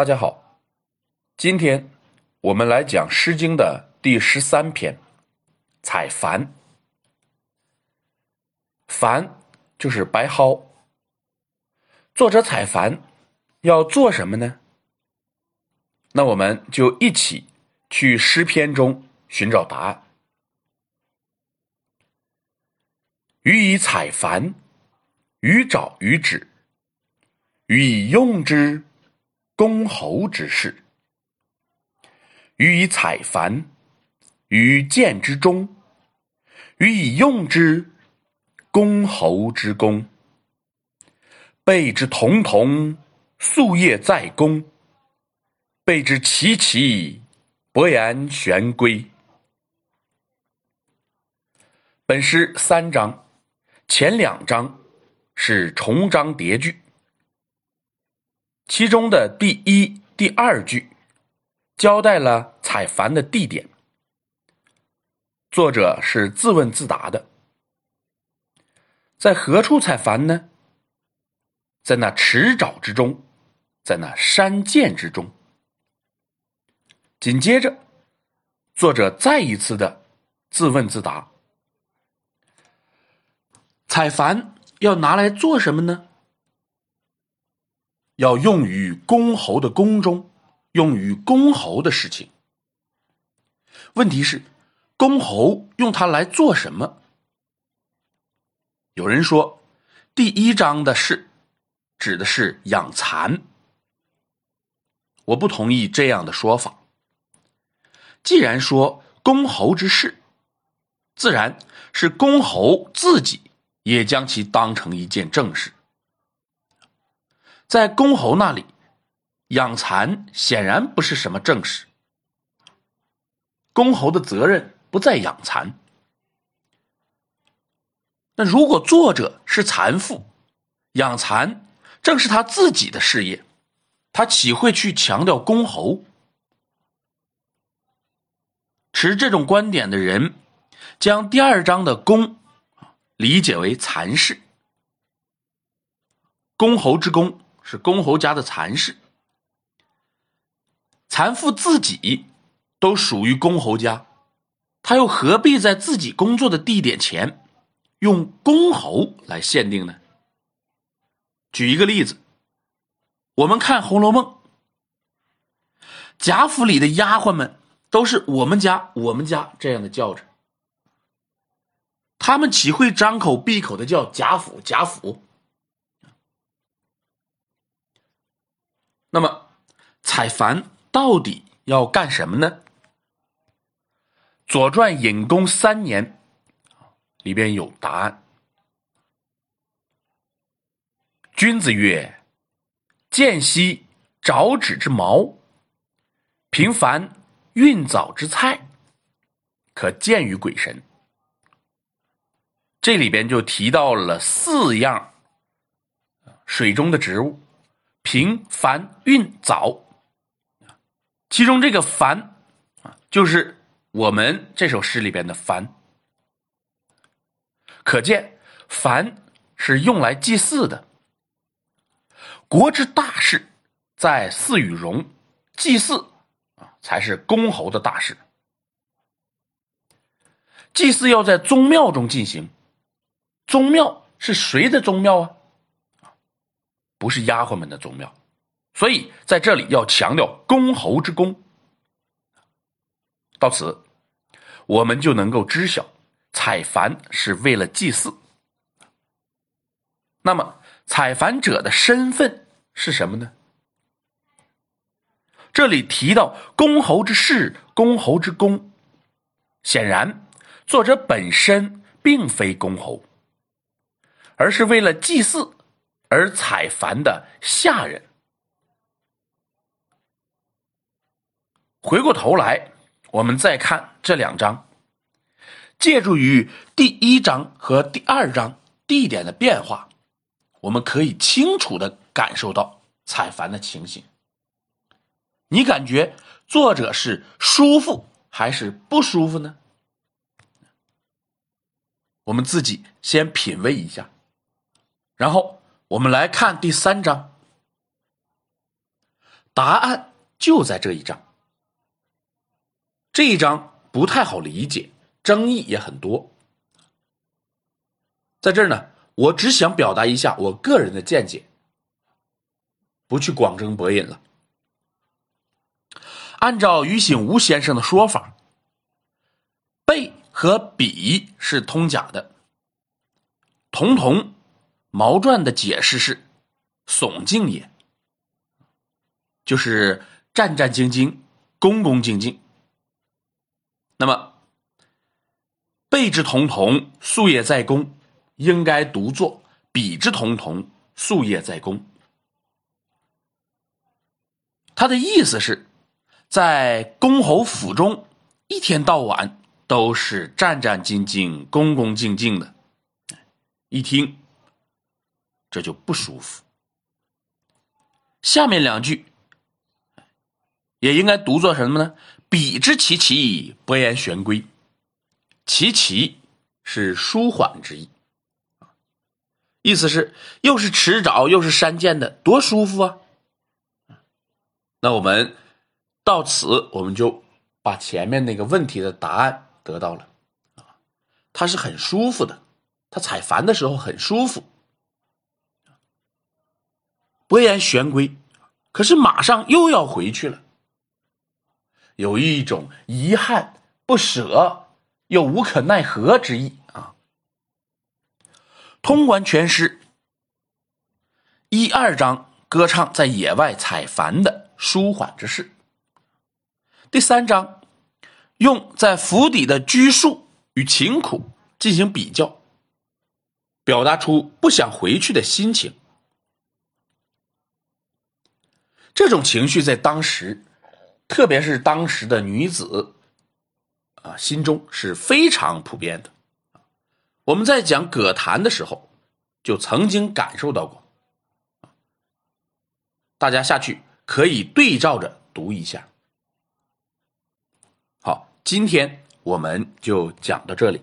大家好，今天我们来讲《诗经》的第十三篇《采蘩》。蘩就是白蒿。作者采蘩要做什么呢？那我们就一起去诗篇中寻找答案。予以采蘩，予找于止，予以用之。公侯之事，予以采蘩，于见之中；予以用之，公侯之功。备之彤彤，夙夜在公；备之齐齐，伯言玄归。本诗三章，前两章是重章叠句。其中的第一、第二句交代了采蘩的地点，作者是自问自答的，在何处采蘩呢？在那池沼之中，在那山涧之中。紧接着，作者再一次的自问自答：采蘩要拿来做什么呢？要用于公侯的宫中，用于公侯的事情。问题是，公侯用它来做什么？有人说，第一章的事指的是养蚕。我不同意这样的说法。既然说公侯之事，自然是公侯自己也将其当成一件正事。在公侯那里，养蚕显然不是什么正事。公侯的责任不在养蚕。那如果作者是蚕妇，养蚕正是他自己的事业，他岂会去强调公侯？持这种观点的人，将第二章的公理解为蚕事，公侯之公。是公侯家的蚕室，蚕妇自己都属于公侯家，他又何必在自己工作的地点前用公侯来限定呢？举一个例子，我们看《红楼梦》，贾府里的丫鬟们都是我们家、我们家这样的叫着，他们岂会张口闭口的叫贾府、贾府？那么，采蘩到底要干什么呢？《左传》隐公三年里边有答案。君子曰：“见兮爪趾之毛，平凡运藻之菜，可见于鬼神。”这里边就提到了四样水中的植物。平凡运藻，其中这个凡啊，就是我们这首诗里边的凡。可见凡是用来祭祀的。国之大事，在祀与戎，祭祀啊才是公侯的大事。祭祀要在宗庙中进行，宗庙是谁的宗庙啊？不是丫鬟们的宗庙，所以在这里要强调公侯之功。到此，我们就能够知晓采蘩是为了祭祀。那么，采蘩者的身份是什么呢？这里提到公侯之事、公侯之功，显然作者本身并非公侯，而是为了祭祀。而采蘩的下人，回过头来，我们再看这两章，借助于第一章和第二章地点的变化，我们可以清楚的感受到采凡的情形。你感觉作者是舒服还是不舒服呢？我们自己先品味一下，然后。我们来看第三章，答案就在这一章。这一章不太好理解，争议也很多。在这儿呢，我只想表达一下我个人的见解，不去广征博引了。按照于醒吾先生的说法，背和比是通假的。彤彤毛传的解释是“耸敬也”，就是战战兢兢、恭恭敬敬。那么“背之童童，夙夜在公”，应该读作“比之童童，夙夜在公”。他的意思是。在公侯府中，一天到晚都是战战兢兢、恭恭敬敬的，一听这就不舒服。下面两句也应该读作什么呢？比之其其，不言玄归。其其是舒缓之意，意思是又是迟早又是山涧的，多舒服啊！那我们。到此，我们就把前面那个问题的答案得到了，啊，它是很舒服的，它采矾的时候很舒服，不言玄归，可是马上又要回去了，有一种遗憾、不舍又无可奈何之意啊。通关全诗，一二章歌唱在野外采繁的舒缓之事。第三章，用在府邸的拘束与勤苦进行比较，表达出不想回去的心情。这种情绪在当时，特别是当时的女子，啊，心中是非常普遍的。我们在讲葛谭的时候，就曾经感受到过。大家下去可以对照着读一下。好今天我们就讲到这里。